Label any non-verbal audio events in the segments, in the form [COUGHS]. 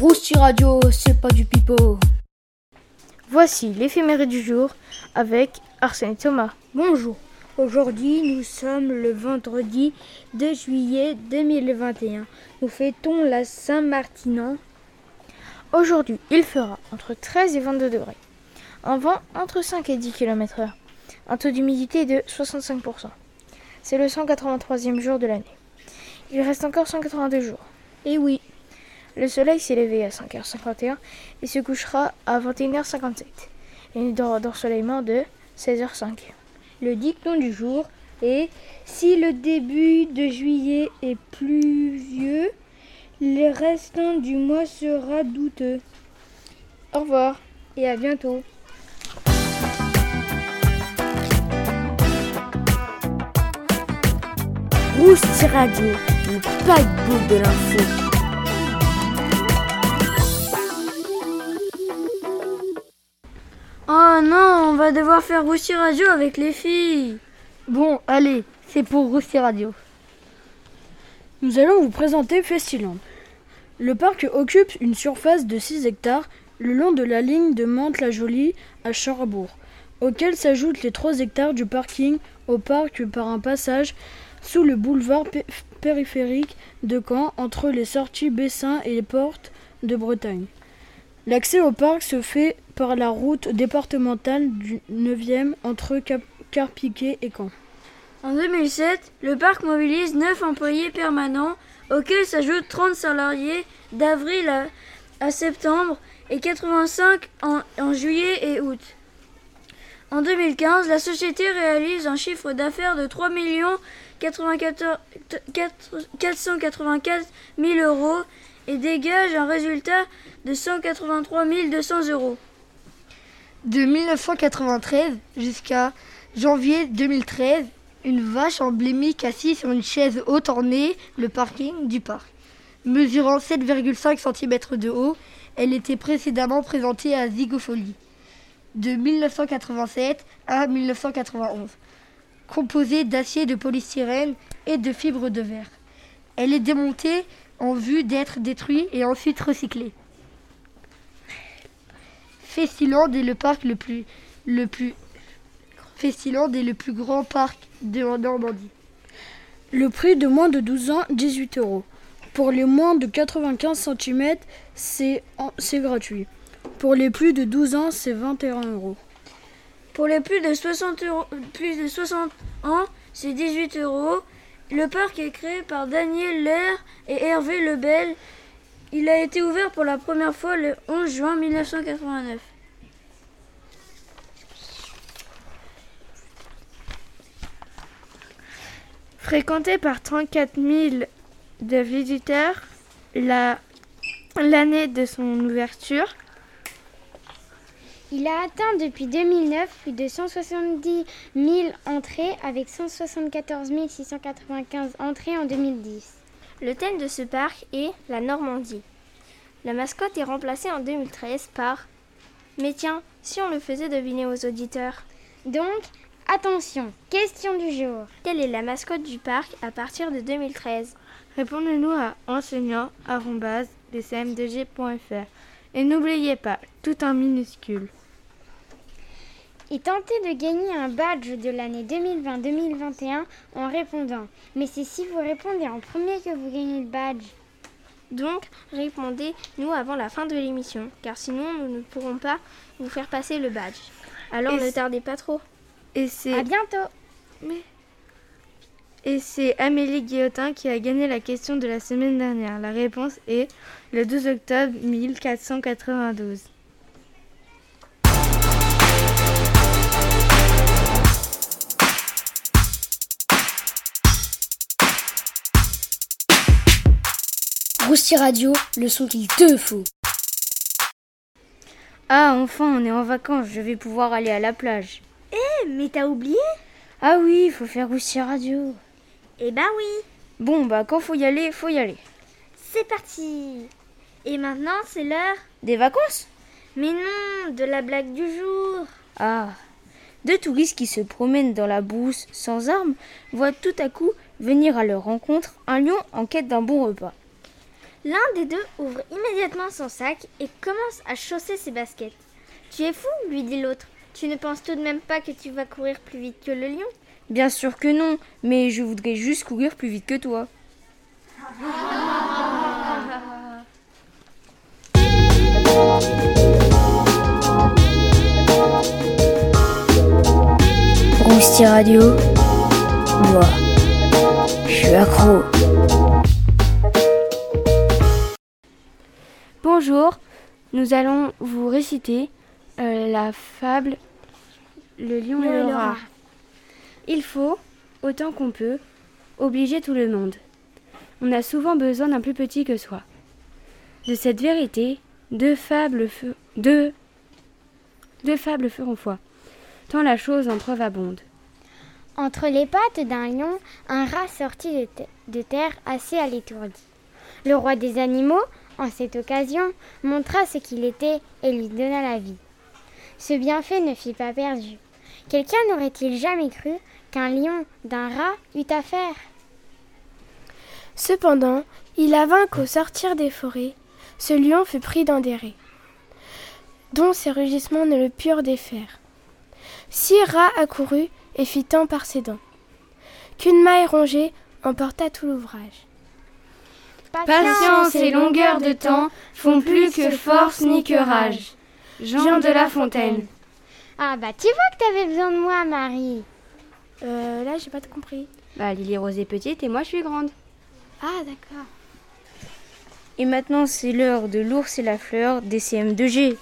Rousti Radio, c'est pas du pipeau. Voici l'éphéméride du jour avec Arsène Thomas. Bonjour. Aujourd'hui, nous sommes le vendredi 2 juillet 2021. Nous fêtons la Saint-Martinan. Aujourd'hui, il fera entre 13 et 22 degrés. Un vent entre 5 et 10 km/h. Un taux d'humidité de 65%. C'est le 183e jour de l'année. Il reste encore 182 jours. Et oui, le soleil s'est levé à 5h51 et se couchera à 21h57. Et une d'ensoleillement de 16h05. Le dicton du jour est Si le début de juillet est pluvieux, le restant du mois sera douteux. Au revoir et à bientôt. Rousti Radio, le paquebot de l'info. Va devoir faire Roussi Radio avec les filles. Bon, allez, c'est pour Roussi Radio. Nous allons vous présenter Festiland. Le parc occupe une surface de 6 hectares le long de la ligne de Mantes-la-Jolie à Cherbourg, auquel s'ajoutent les 3 hectares du parking au parc par un passage sous le boulevard périphérique de Caen entre les sorties Bessin et les portes de Bretagne. L'accès au parc se fait par la route départementale du 9e entre Carpiquet et Caen. En 2007, le parc mobilise 9 employés permanents, auxquels s'ajoutent 30 salariés d'avril à, septembre et 85 en, juillet et août. En 2015, la société réalise un chiffre d'affaires de 3 484 000 euros et dégage un résultat de 183 200 euros. De 1993 jusqu'à janvier 2013, une vache emblémique assise sur une chaise haute ornée le parking du parc. Mesurant 7,5 cm de haut, elle était précédemment présentée à Zygopholie. De 1987 à 1991. Composée d'acier de polystyrène et de fibres de verre. Elle est démontée en vue d'être détruit et ensuite recyclé. Festiland est le parc le plus, le plus Festiland est le plus grand parc de Normandie. Le prix de moins de 12 ans, 18 euros. Pour les moins de 95 cm, c'est gratuit. Pour les plus de 12 ans, c'est 21 euros. Pour les plus de 60, plus de 60 ans, c'est 18 euros. Le parc est créé par Daniel Lair et Hervé Lebel. Il a été ouvert pour la première fois le 11 juin 1989. Fréquenté par 34 000 de visiteurs l'année de son ouverture, il a atteint depuis 2009 plus de 170 000 entrées avec 174 695 entrées en 2010. Le thème de ce parc est la Normandie. La mascotte est remplacée en 2013 par Mais tiens, si on le faisait deviner aux auditeurs. Donc, attention, question du jour. Quelle est la mascotte du parc à partir de 2013 Répondez-nous à enseignant Et n'oubliez pas, tout en minuscule et tentez de gagner un badge de l'année 2020-2021 en répondant. Mais c'est si vous répondez en premier que vous gagnez le badge. Donc, répondez-nous avant la fin de l'émission, car sinon nous ne pourrons pas vous faire passer le badge. Alors ne tardez pas trop. Et c'est à bientôt. Mais et c'est Amélie Guillotin qui a gagné la question de la semaine dernière. La réponse est le 12 octobre 1492. Rousti Radio, le son qu'il te faut. Ah, enfin, on est en vacances, je vais pouvoir aller à la plage. Eh, mais t'as oublié? Ah oui, il faut faire Rousti Radio. Eh ben oui. Bon, bah quand faut y aller, faut y aller. C'est parti. Et maintenant, c'est l'heure Des vacances? Mais non, de la blague du jour. Ah. Deux touristes qui se promènent dans la brousse sans armes voient tout à coup venir à leur rencontre un lion en quête d'un bon repas. L'un des deux ouvre immédiatement son sac et commence à chausser ses baskets. Tu es fou, lui dit l'autre. Tu ne penses tout de même pas que tu vas courir plus vite que le lion Bien sûr que non, mais je voudrais juste courir plus vite que toi. Rousti Radio, moi, je suis accro. Bonjour, nous allons vous réciter euh, la fable Le lion et le rat. Il faut, autant qu'on peut, obliger tout le monde. On a souvent besoin d'un plus petit que soi. De cette vérité, deux fables, fe- deux, deux fables feront foi, tant la chose en preuve abonde. Entre les pattes d'un lion, un rat sortit de, te- de terre assez à l'étourdi. Le roi des animaux, en cette occasion, montra ce qu'il était et lui donna la vie. Ce bienfait ne fut pas perdu. Quelqu'un n'aurait-il jamais cru qu'un lion d'un rat eût affaire? Cependant, il avint qu'au sortir des forêts, ce lion fut pris dans des raies, dont ses rugissements ne le purent défaire. Six rats accourut et fit tant par ses dents, qu'une maille rongée emporta tout l'ouvrage. Patience et longueur de temps font plus que force ni que rage. Jean de La Fontaine. Ah bah tu vois que t'avais besoin de moi, Marie. Euh, là, j'ai pas tout compris. Bah, Lily Rose est petite et moi je suis grande. Ah, d'accord. Et maintenant, c'est l'heure de l'ours et la fleur des CM2G.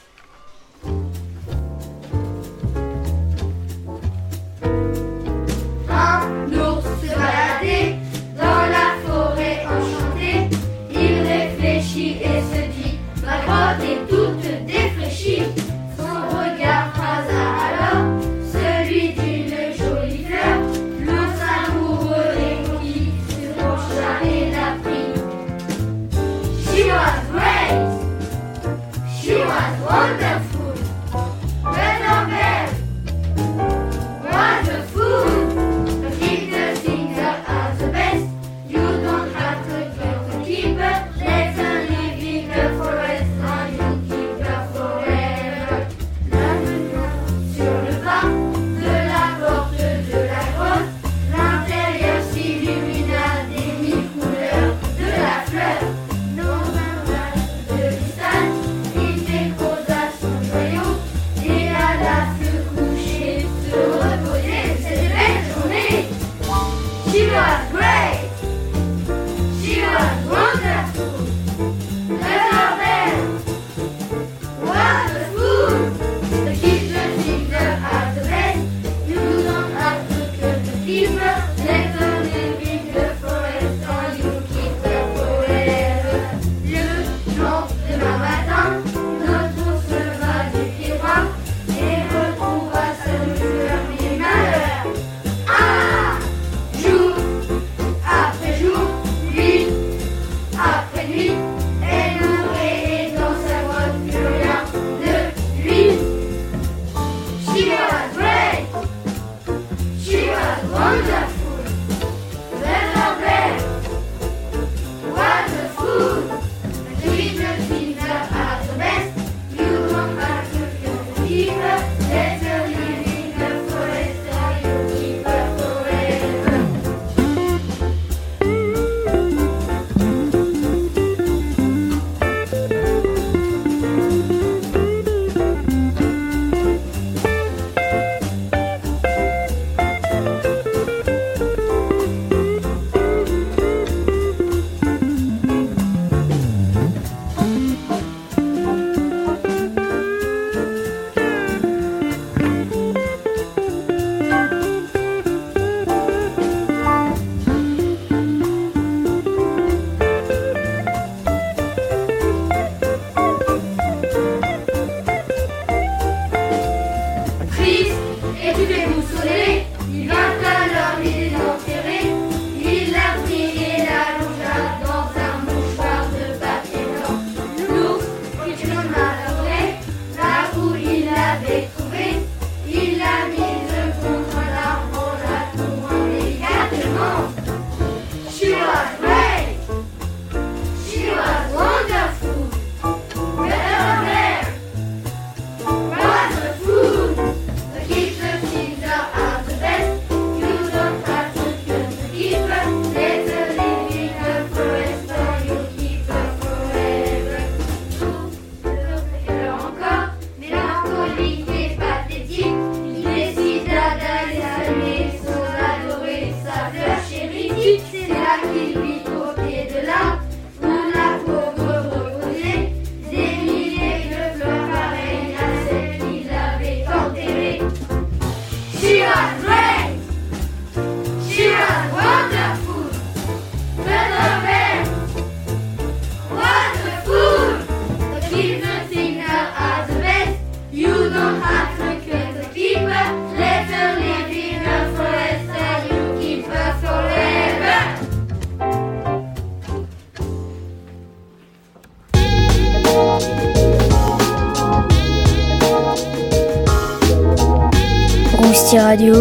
Radio.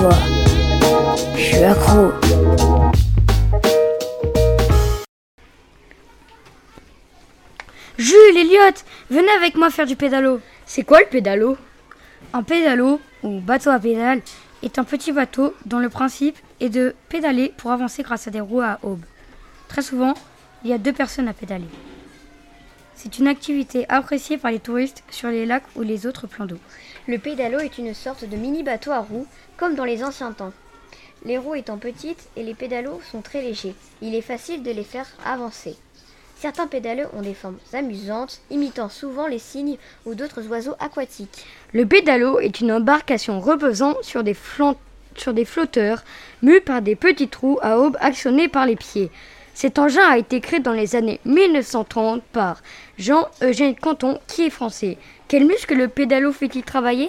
Moi, je suis accro. Jules, Elliot, venez avec moi faire du pédalo. C'est quoi le pédalo? Un pédalo, ou bateau à pédale, est un petit bateau dont le principe est de pédaler pour avancer grâce à des roues à aubes. Très souvent, il y a deux personnes à pédaler. C'est une activité appréciée par les touristes sur les lacs ou les autres plans d'eau. Le pédalo est une sorte de mini bateau à roues, comme dans les anciens temps. Les roues étant petites et les pédalos sont très légers, il est facile de les faire avancer. Certains pédalos ont des formes amusantes, imitant souvent les cygnes ou d'autres oiseaux aquatiques. Le pédalo est une embarcation reposant sur des, flotteurs mus par des petites roues à aubes actionnées par les pieds. Cet engin a été créé dans les années 1930 par Jean-Eugène Canton, qui est français. Quel muscle le pédalo fait-il travailler?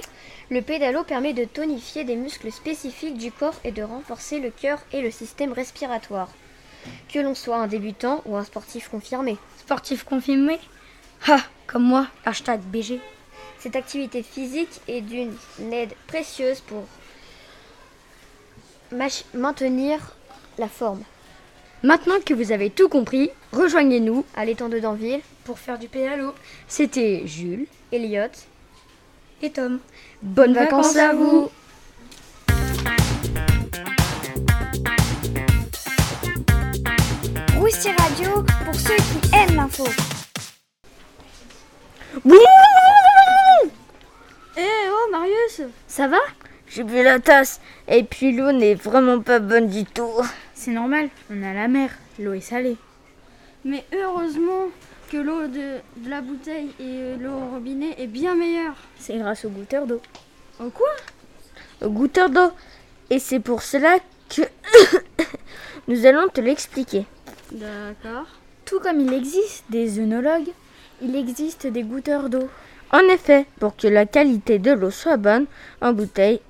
Le pédalo permet de tonifier des muscles spécifiques du corps et de renforcer le cœur et le système respiratoire. Que l'on soit un débutant ou un sportif confirmé. Sportif confirmé? Ah, comme moi, hashtag BG. Cette activité physique est d'une aide précieuse pour maintenir la forme. Maintenant que vous avez tout compris, rejoignez-nous À l'étang de Danville, pour faire du pédalo. C'était Jules Elliot, et Tom. Bonnes vacances à vous Rousti Radio pour ceux qui aiment l'info. Eh oh Marius Ça va J'ai bu la tasse. Et puis l'eau n'est vraiment pas bonne du tout. C'est normal, on a la mer, l'eau est salée. Mais heureusement que l'eau de, de la bouteille et l'eau au robinet est bien meilleure. C'est grâce au goûteur d'eau. Oh quoi? Au goûteur d'eau. Et c'est pour cela que [COUGHS] nous allons te l'expliquer. D'accord. Tout comme il existe des œnologues, il existe des goûteurs d'eau. En effet, pour que la qualité de l'eau soit bonne en bouteille,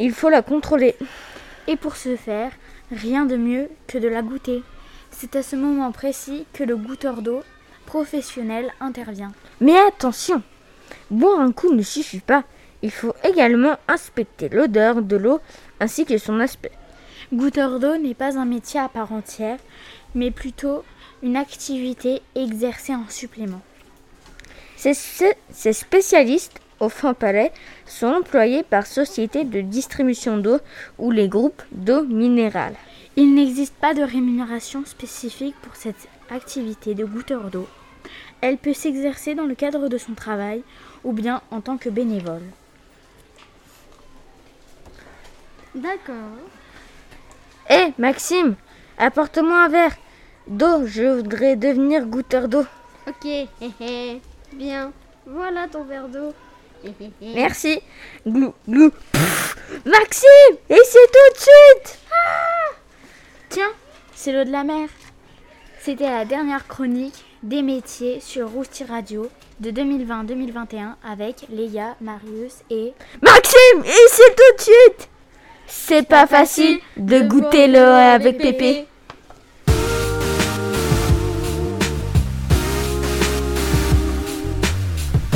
il faut la contrôler. Et pour ce faire, rien de mieux que de la goûter. C'est à ce moment précis que le goûteur d'eau professionnel intervient. Mais attention, boire un coup ne suffit pas. Il faut également inspecter l'odeur de l'eau ainsi que son aspect. Goûteur d'eau n'est pas un métier à part entière, mais plutôt une activité exercée en supplément. Ces, spécialistes au fin palais sont employés par sociétés de distribution d'eau ou les groupes d'eau minérale. Il n'existe pas de rémunération spécifique pour cette activité de goûteur d'eau. Elle peut s'exercer dans le cadre de son travail ou bien en tant que bénévole. D'accord. Hé Maxime, apporte-moi un verre d'eau, je voudrais devenir goûteur d'eau. Ok, bien. Voilà ton verre d'eau. Merci. Glou, glou. Pff, Maxime, et c'est tout de suite. Tiens, c'est l'eau de la mer. C'était la dernière chronique des métiers sur Rousti Radio de 2020-2021 avec Léa, Marius et Maxime, et c'est tout de suite. C'est pas facile de goûter l'eau avec Pépé.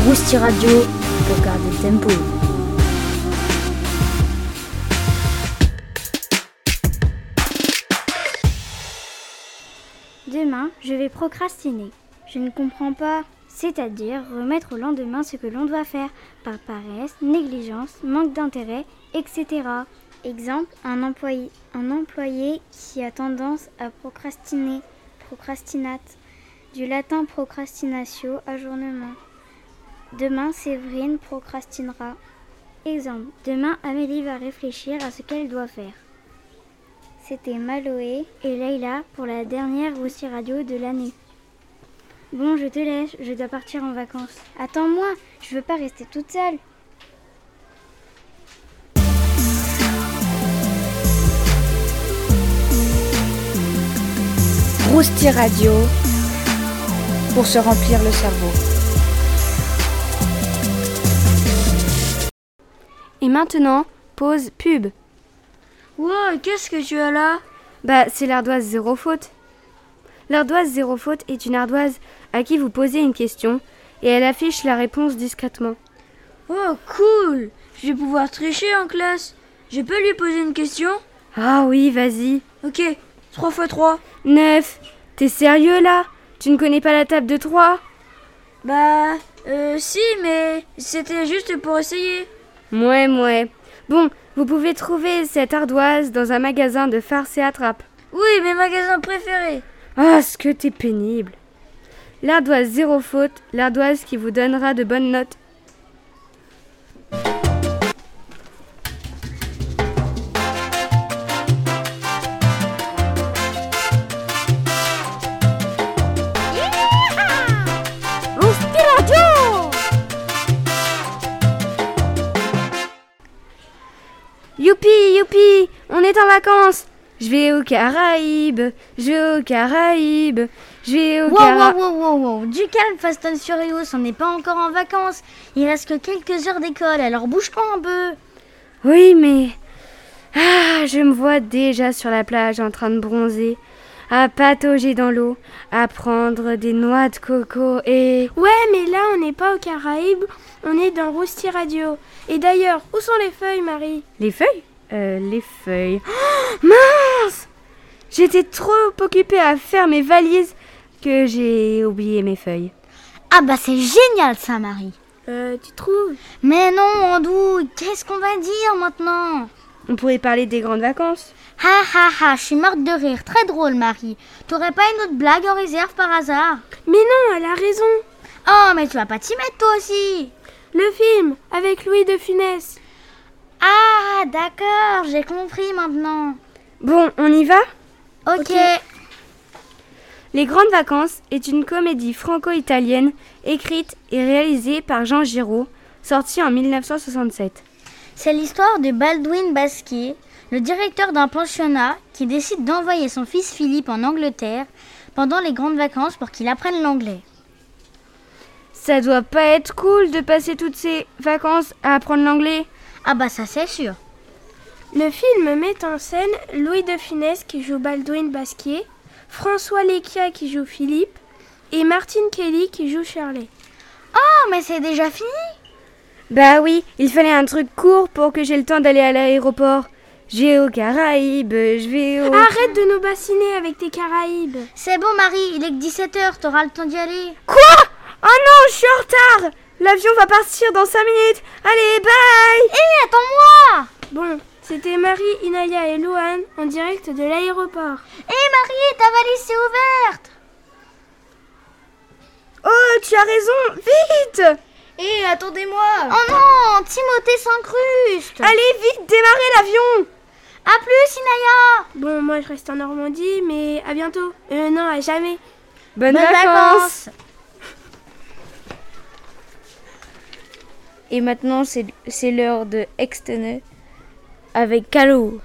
Rousti Radio pour garder le tempo. Demain, je vais procrastiner. Je ne comprends pas. C'est-à-dire remettre au lendemain ce que l'on doit faire par paresse, négligence, manque d'intérêt, etc. Exemple, un employé, un employé qui a tendance à procrastiner, procrastinate. Du latin procrastinatio, ajournement. Demain, Séverine procrastinera. Exemple, demain, Amélie va réfléchir à ce qu'elle doit faire. C'était Maloé et Leïla pour la dernière Roussi Radio de l'année. Bon, je te laisse, je dois partir en vacances. Attends-moi, je veux pas rester toute seule. Rousti Radio pour se remplir le cerveau. Et maintenant, pause pub. Wow, qu'est-ce que tu as là? Bah, c'est l'ardoise zéro faute. L'ardoise zéro faute est une ardoise à qui vous posez une question et elle affiche la réponse discrètement. Oh, cool Je vais pouvoir tricher en classe. Je peux lui poser une question? Ah oui, vas-y. Ok, 3 x 3. 9. T'es sérieux là? Tu ne connais pas la table de 3 Bah, euh, si, mais c'était juste pour essayer. Mouais, mouais. Bon, vous pouvez trouver cette ardoise dans un magasin de farce et attrape. Oui, mes magasins préférés. Ah, ce que t'es pénible. L'ardoise zéro faute, l'ardoise qui vous donnera de bonnes notes. Youpi, youpi, on est en vacances. Je vais aux Caraïbes, je vais aux Caraïbes, je vais aux Wow, Caraïbes. wow, wow, wow, wow. Du calme, Fast and Furious, on n'est pas encore en vacances. Il reste que quelques heures d'école, alors bouge-toi un peu. Oui, mais. Ah, je me vois déjà sur la plage en train de bronzer, à patauger dans l'eau, à prendre des noix de coco et. Ouais, mais là, on n'est pas aux Caraïbes, on est dans Rousti Radio. Et d'ailleurs, où sont les feuilles, Marie? Les feuilles? Euh, les feuilles. Oh, mince J'étais trop occupée à faire mes valises que j'ai oublié mes feuilles. Ah bah c'est génial ça, Marie. Euh, tu trouves? Mais non, Andou, qu'est-ce qu'on va dire maintenant? On pourrait parler des grandes vacances. Ha ha ha, je suis morte de rire. Très drôle, Marie. T'aurais pas une autre blague en réserve par hasard? Mais non, elle a raison. Oh, mais tu vas pas t'y mettre toi aussi Le film, avec Louis de Funès. Ah, d'accord, j'ai compris maintenant. Bon, on y va? Ok. Les Grandes Vacances est une comédie franco-italienne écrite et réalisée par Jean Giraud, sortie en 1967. C'est l'histoire de Baldwin Basquier, le directeur d'un pensionnat qui décide d'envoyer son fils Philippe en Angleterre pendant les grandes vacances pour qu'il apprenne l'anglais. Ça doit pas être cool de passer toutes ces vacances à apprendre l'anglais. Ah bah ça c'est sûr. Le film met en scène Louis de Funès qui joue Baldwin Basquier, François Lecchia qui joue Philippe et Martine Kelly qui joue Shirley. Oh, mais c'est déjà fini Bah oui, il fallait un truc court pour que j'ai le temps d'aller à l'aéroport. Je vais aux Caraïbes, je vais au... Arrête de nous bassiner avec tes Caraïbes. C'est bon Marie, il est que 17h, t'auras le temps d'y aller. Quoi? Oh non, je suis en retard L'avion va partir dans 5 minutes. Allez, bye Hé, attends-moi Bon, c'était Marie, Inaya et Louane en direct de l'aéroport. Hé Marie, ta valise s'est ouverte Oh, tu as raison, vite Hé, attendez-moi Oh non, Timothée s'incruste Allez, vite, démarrez l'avion À plus, Inaya Bon, moi je reste en Normandie, mais à bientôt. Euh, non, à jamais. Bonnes, Bonnes vacances. vacances Et maintenant, c'est l'heure de Extene avec Calo.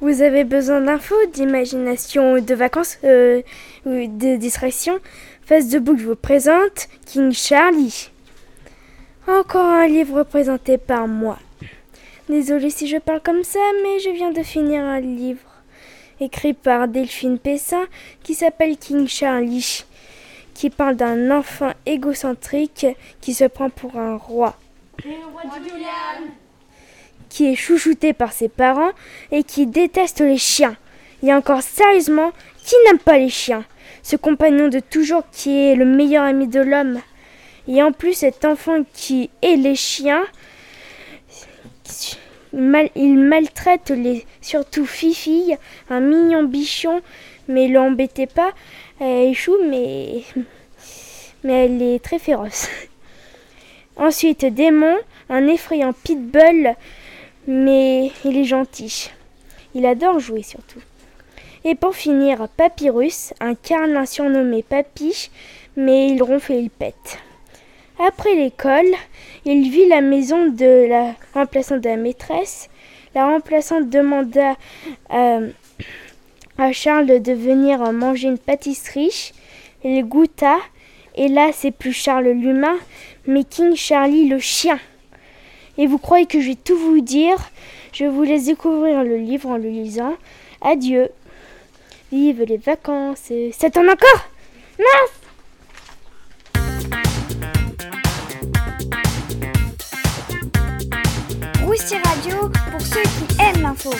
Vous avez besoin d'infos, d'imagination, de vacances, euh, de distraction Face de Book vous présente King Charlie. Encore un livre présenté par moi. Désolée si je parle comme ça, mais je viens de finir un livre écrit par Delphine Pessin qui s'appelle King Charlie, qui parle d'un enfant égocentrique qui se prend pour un roi. Qui est chouchouté par ses parents et qui déteste les chiens. Et encore sérieusement, qui n'aime pas les chiens? Ce compagnon de toujours qui est le meilleur ami de l'homme. Et en plus, cet enfant qui est les chiens, il maltraite les, surtout Fifi, un mignon bichon, mais l'embêtez pas, elle échoue, mais, elle est très féroce. [LAUGHS] Ensuite, Démon, un effrayant pitbull, mais il est gentil. Il adore jouer surtout. Et pour finir, Papyrus, un carlin surnommé Papy, mais il ronfle et il pète. Après l'école, il vit la maison de la remplaçante de la maîtresse. La remplaçante demanda euh, à Charles de venir manger une pâtisserie. Il goûta, et là c'est plus Charles l'humain, mais King Charlie le chien. Et vous croyez que je vais tout vous dire? Je vous laisse découvrir le livre en le lisant. Adieu. Vive les vacances. C'est en encore? Mince Roussi Radio pour ceux qui aiment l'info.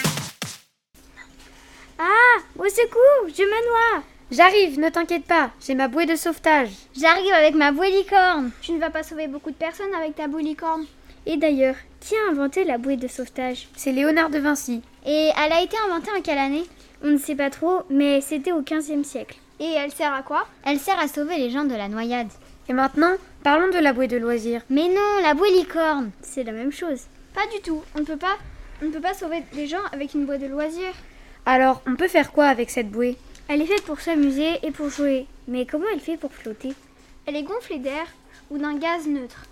Ah, au secours, je me noie. J'arrive, ne t'inquiète pas, j'ai ma bouée de sauvetage. J'arrive avec ma bouée licorne. Tu ne vas pas sauver beaucoup de personnes avec ta boule licorne. Et d'ailleurs, qui a inventé la bouée de sauvetage? C'est Léonard de Vinci. Et elle a été inventée en quelle année? On ne sait pas trop, mais c'était au XVe siècle. Et elle sert à quoi? Elle sert à sauver les gens de la noyade. Et maintenant, parlons de la bouée de loisirs. Mais non, la bouée licorne. C'est la même chose. Pas du tout. On ne peut pas, on ne peut pas sauver les gens avec une bouée de loisirs. Alors, on peut faire quoi avec cette bouée? Elle est faite pour s'amuser et pour jouer. Mais comment elle fait pour flotter? Elle est gonflée d'air ou d'un gaz neutre?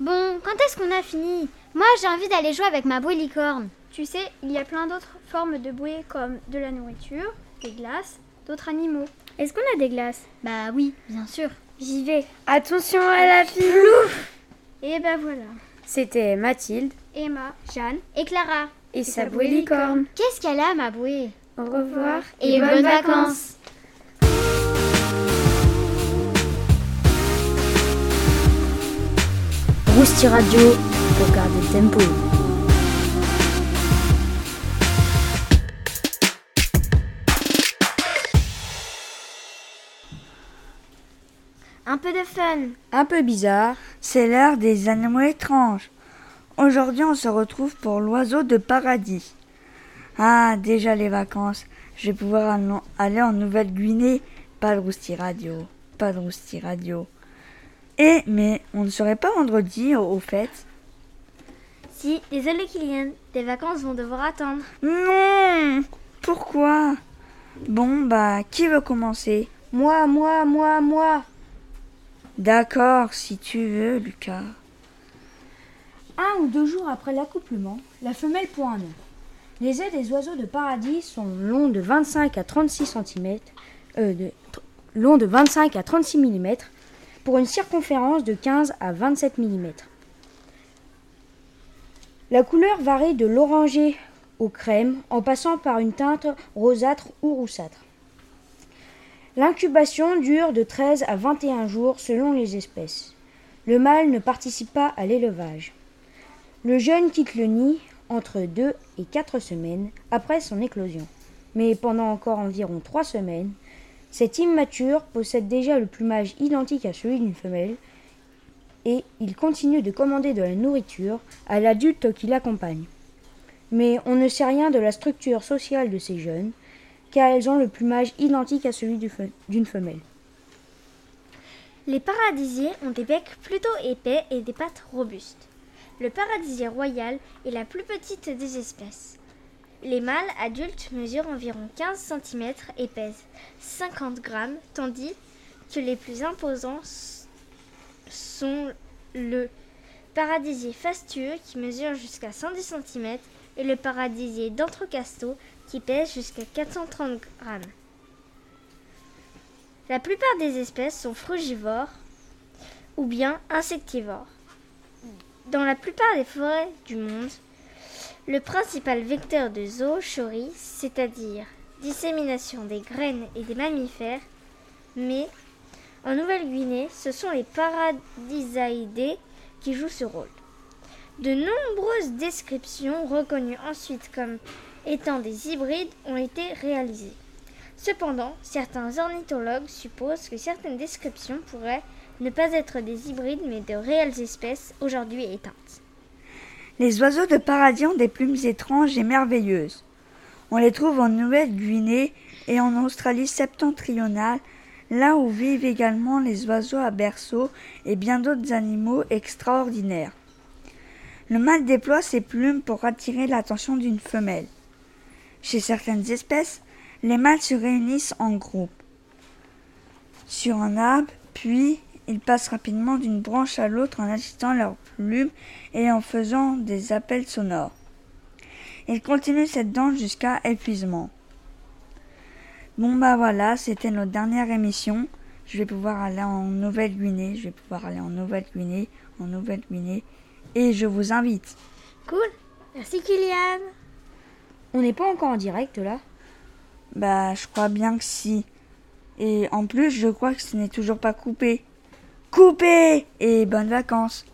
Bon, quand est-ce qu'on a fini? Moi, j'ai envie d'aller jouer avec ma bouée licorne. Tu sais, il y a plein d'autres formes de bouées comme de la nourriture, des glaces, d'autres animaux. Est-ce qu'on a des glaces? Bah oui, bien sûr. J'y vais. Attention à la fille Et ben voilà. C'était Mathilde Emma, Jeanne Et Clara. Et sa bouée licorne. Qu'est-ce qu'elle a, ma bouée? Au revoir. Et bonnes vacances. Rousti Radio pour garder le tempo. Un peu de fun. Un peu bizarre, c'est l'heure des animaux étranges. Aujourd'hui, on se retrouve pour l'oiseau de paradis. Ah, déjà les vacances. Je vais pouvoir aller en Nouvelle-Guinée. Pas de Rousti Radio. Pas de Rousti Radio. Et, mais, on ne serait pas vendredi au, au fait? Si, désolé Kylian, tes vacances vont devoir attendre. Non Pourquoi? Bon, bah, qui veut commencer? Moi, moi, moi, moi. D'accord, si tu veux, Lucas. Un ou deux jours après l'accouplement, la femelle pond un œuf. Les ailes des oiseaux de paradis sont longs de 25 à 36 cm, euh, de, de 25 à 36 mm, pour une circonférence de 15 à 27 mm. La couleur varie de l'orangé au crème en passant par une teinte rosâtre ou roussâtre. L'incubation dure de 13 à 21 jours selon les espèces. Le mâle ne participe pas à l'élevage. Le jeune quitte le nid entre 2 et 4 semaines après son éclosion. Mais pendant encore environ 3 semaines, cet immature possède déjà le plumage identique à celui d'une femelle et il continue de commander de la nourriture à l'adulte qui l'accompagne. Mais on ne sait rien de la structure sociale de ces jeunes, car elles ont le plumage identique à celui d'une femelle. Les paradisiers ont des becs plutôt épais et des pattes robustes. Le paradisier royal est la plus petite des espèces. Les mâles adultes mesurent environ 15 cm et pèsent 50 grammes, tandis que les plus imposants sont le paradisier fastueux qui mesure jusqu'à 110 cm et le paradisier d'Entrecasteau qui pèse jusqu'à 430 grammes. La plupart des espèces sont frugivores ou bien insectivores. Dans la plupart des forêts du monde, le principal vecteur de zoochorie, c'est-à-dire dissémination des graines et des mammifères, mais en Nouvelle-Guinée, ce sont les paradisaïdés qui jouent ce rôle. De nombreuses descriptions reconnues ensuite comme étant des hybrides ont été réalisées. Cependant, certains ornithologues supposent que certaines descriptions pourraient ne pas être des hybrides mais de réelles espèces aujourd'hui éteintes. Les oiseaux de paradis ont des plumes étranges et merveilleuses. On les trouve en Nouvelle-Guinée et en Australie septentrionale, là où vivent également les oiseaux à berceau et bien d'autres animaux extraordinaires. Le mâle déploie ses plumes pour attirer l'attention d'une femelle. Chez certaines espèces, les mâles se réunissent en groupe sur un arbre, puis ils passent rapidement d'une branche à l'autre en agitant leurs plumes et en faisant des appels sonores. Ils continuent cette danse jusqu'à épuisement. Bon bah voilà, c'était notre dernière émission. Je vais pouvoir aller en Nouvelle-Guinée, je vais pouvoir aller en Nouvelle-Guinée, en Nouvelle-Guinée, et je vous invite. Cool. Merci Kylian. On n'est pas encore en direct là Bah, je crois bien que si. Et en plus, je crois que ce n'est toujours pas coupé. Coupé Et bonnes vacances.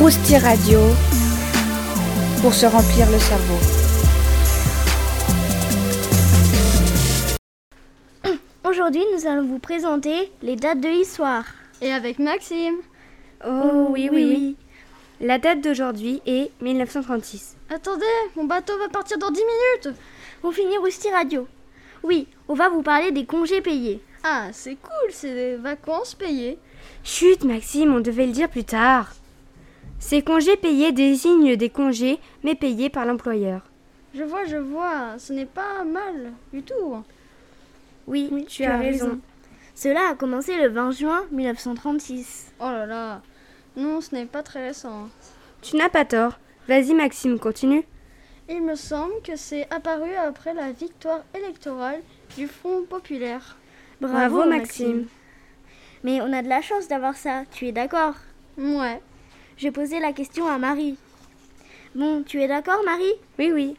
Rousti Radio pour se remplir le cerveau. [CLEARS THROAT] Aujourd'hui, nous allons vous présenter les dates de l'histoire. Et avec Maxime Oh, oui, oui, oui. La date d'aujourd'hui est 1936. Attendez, mon bateau va partir dans 10 minutes On finit Rusty Radio. Oui, on va vous parler des congés payés. Ah, c'est cool, c'est des vacances payées. Chut, Maxime, on devait le dire plus tard. Ces congés payés désignent des congés, mais payés par l'employeur. Je vois, je vois, ce n'est pas mal du tout. Oui, tu, as, raison. Cela a commencé le 20 juin 1936. Oh là là, non, ce n'est pas très récent. Tu n'as pas tort. Vas-y, Maxime, continue. Il me semble que c'est apparu après la victoire électorale du Front populaire. Bravo, Maxime. Mais on a de la chance d'avoir ça, tu es d'accord? Ouais. Je posais la question à Marie. Bon, tu es d'accord, Marie? Oui, oui.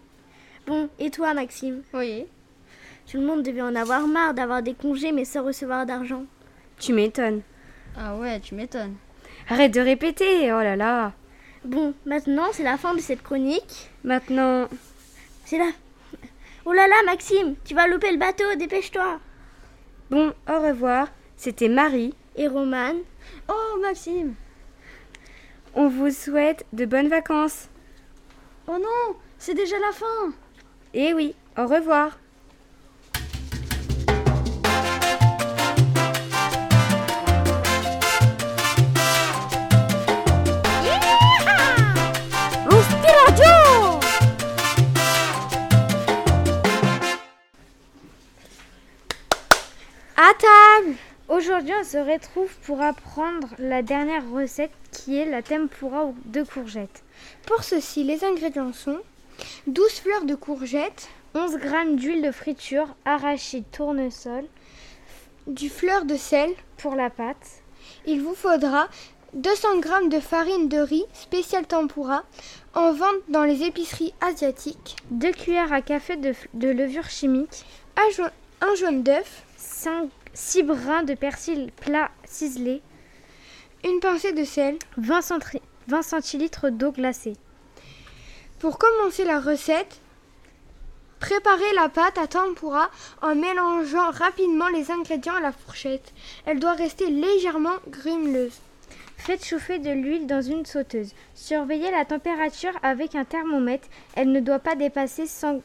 Bon, et toi, Maxime? Oui. Tout le monde devait en avoir marre d'avoir des congés mais sans recevoir d'argent. Tu m'étonnes. Ah ouais, tu m'étonnes. Arrête de répéter, oh là là. Bon, maintenant, c'est la fin de cette chronique. Maintenant. C'est là. Oh là là, Maxime, tu vas louper le bateau, dépêche-toi. Bon, au revoir. C'était Marie. Et Romane. Oh, Maxime. On vous souhaite de bonnes vacances. Oh non, c'est déjà la fin. Eh oui, au revoir. Aujourd'hui, on se retrouve pour apprendre la dernière recette qui est la tempura de courgettes. Pour ceci, les ingrédients sont 12 fleurs de courgettes, 11 g d'huile de friture, arachide, tournesol, du fleur de sel pour la pâte. Il vous faudra 200 g de farine de riz spécial tempura en vente dans les épiceries asiatiques, 2 cuillères à café de, levure chimique, un, jaune, un jaune d'œuf, 6 brins de persil plat ciselé, une pincée de sel, 20, centri- 20 centilitres d'eau glacée. Pour commencer la recette, préparez la pâte à tempura en mélangeant rapidement les ingrédients à la fourchette. Elle doit rester légèrement grumeleuse. Faites chauffer de l'huile dans une sauteuse. Surveillez la température avec un thermomètre. Elle ne doit pas dépasser 100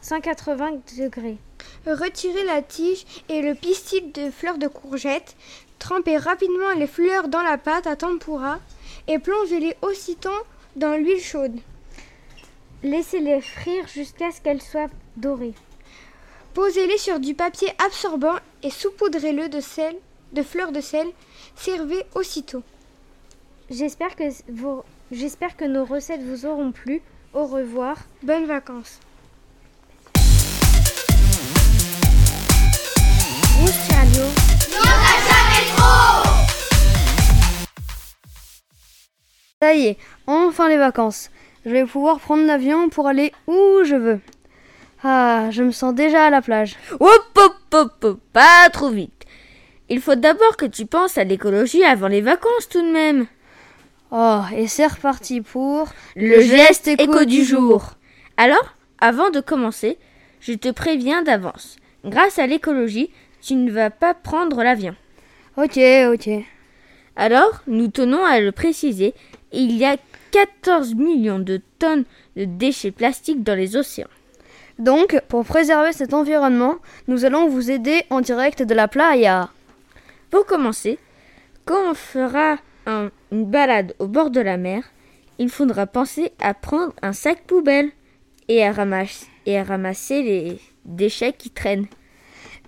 180 degrés. Retirez la tige et le pistil de fleurs de courgette. Trempez rapidement les fleurs dans la pâte à tempura et plongez-les aussitôt dans l'huile chaude. Laissez-les frire jusqu'à ce qu'elles soient dorées. Posez-les sur du papier absorbant et saupoudrez-le de sel, de fleurs de sel. Servez aussitôt. J'espère que, vos... Que nos recettes vous auront plu. Au revoir. Bonnes vacances. Ça y est, enfin les vacances. Je vais pouvoir prendre l'avion pour aller où je veux. Ah, je me sens déjà à la plage. Hop, hop, hop, hop, pas trop vite. Il faut d'abord que tu penses à l'écologie avant les vacances tout de même. Oh, et c'est reparti pour le, geste éco, du jour. Alors, avant de commencer, je te préviens d'avance. Grâce à l'écologie, tu ne vas pas prendre l'avion. Ok, ok. Alors, nous tenons à le préciser, il y a 14 millions de tonnes de déchets plastiques dans les océans. Donc, pour préserver cet environnement, nous allons vous aider en direct de la playa. Pour commencer, quand on fera un- une balade au bord de la mer, il faudra penser à prendre un sac poubelle et à ramasser, et à ramasser les déchets qui traînent.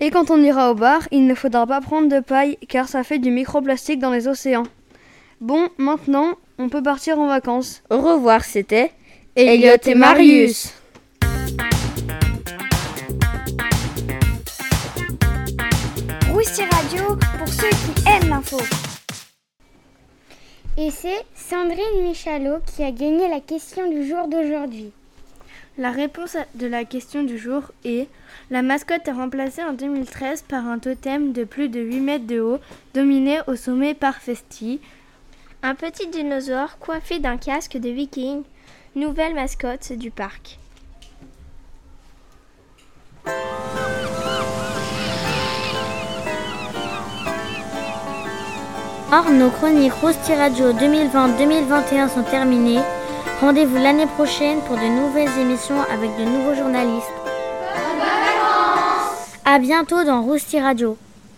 Et quand on ira au bar, il ne faudra pas prendre de paille car ça fait du microplastique dans les océans. Bon, maintenant, on peut partir en vacances. Au revoir, c'était Elliot et Marius. Rousti Radio pour ceux qui aiment l'info. Et c'est Sandrine Michalot qui a gagné la question du jour d'aujourd'hui. La réponse de la question du jour est La mascotte est remplacée en 2013 par un totem de plus de 8 mètres de haut, dominé au sommet par Festi. Un petit dinosaure coiffé d'un casque de viking. Nouvelle mascotte du parc. Or, nos chroniques Rousti Radio 2020-2021 sont terminées. Rendez-vous l'année prochaine pour de nouvelles émissions avec de nouveaux journalistes. À bientôt dans Rousti Radio.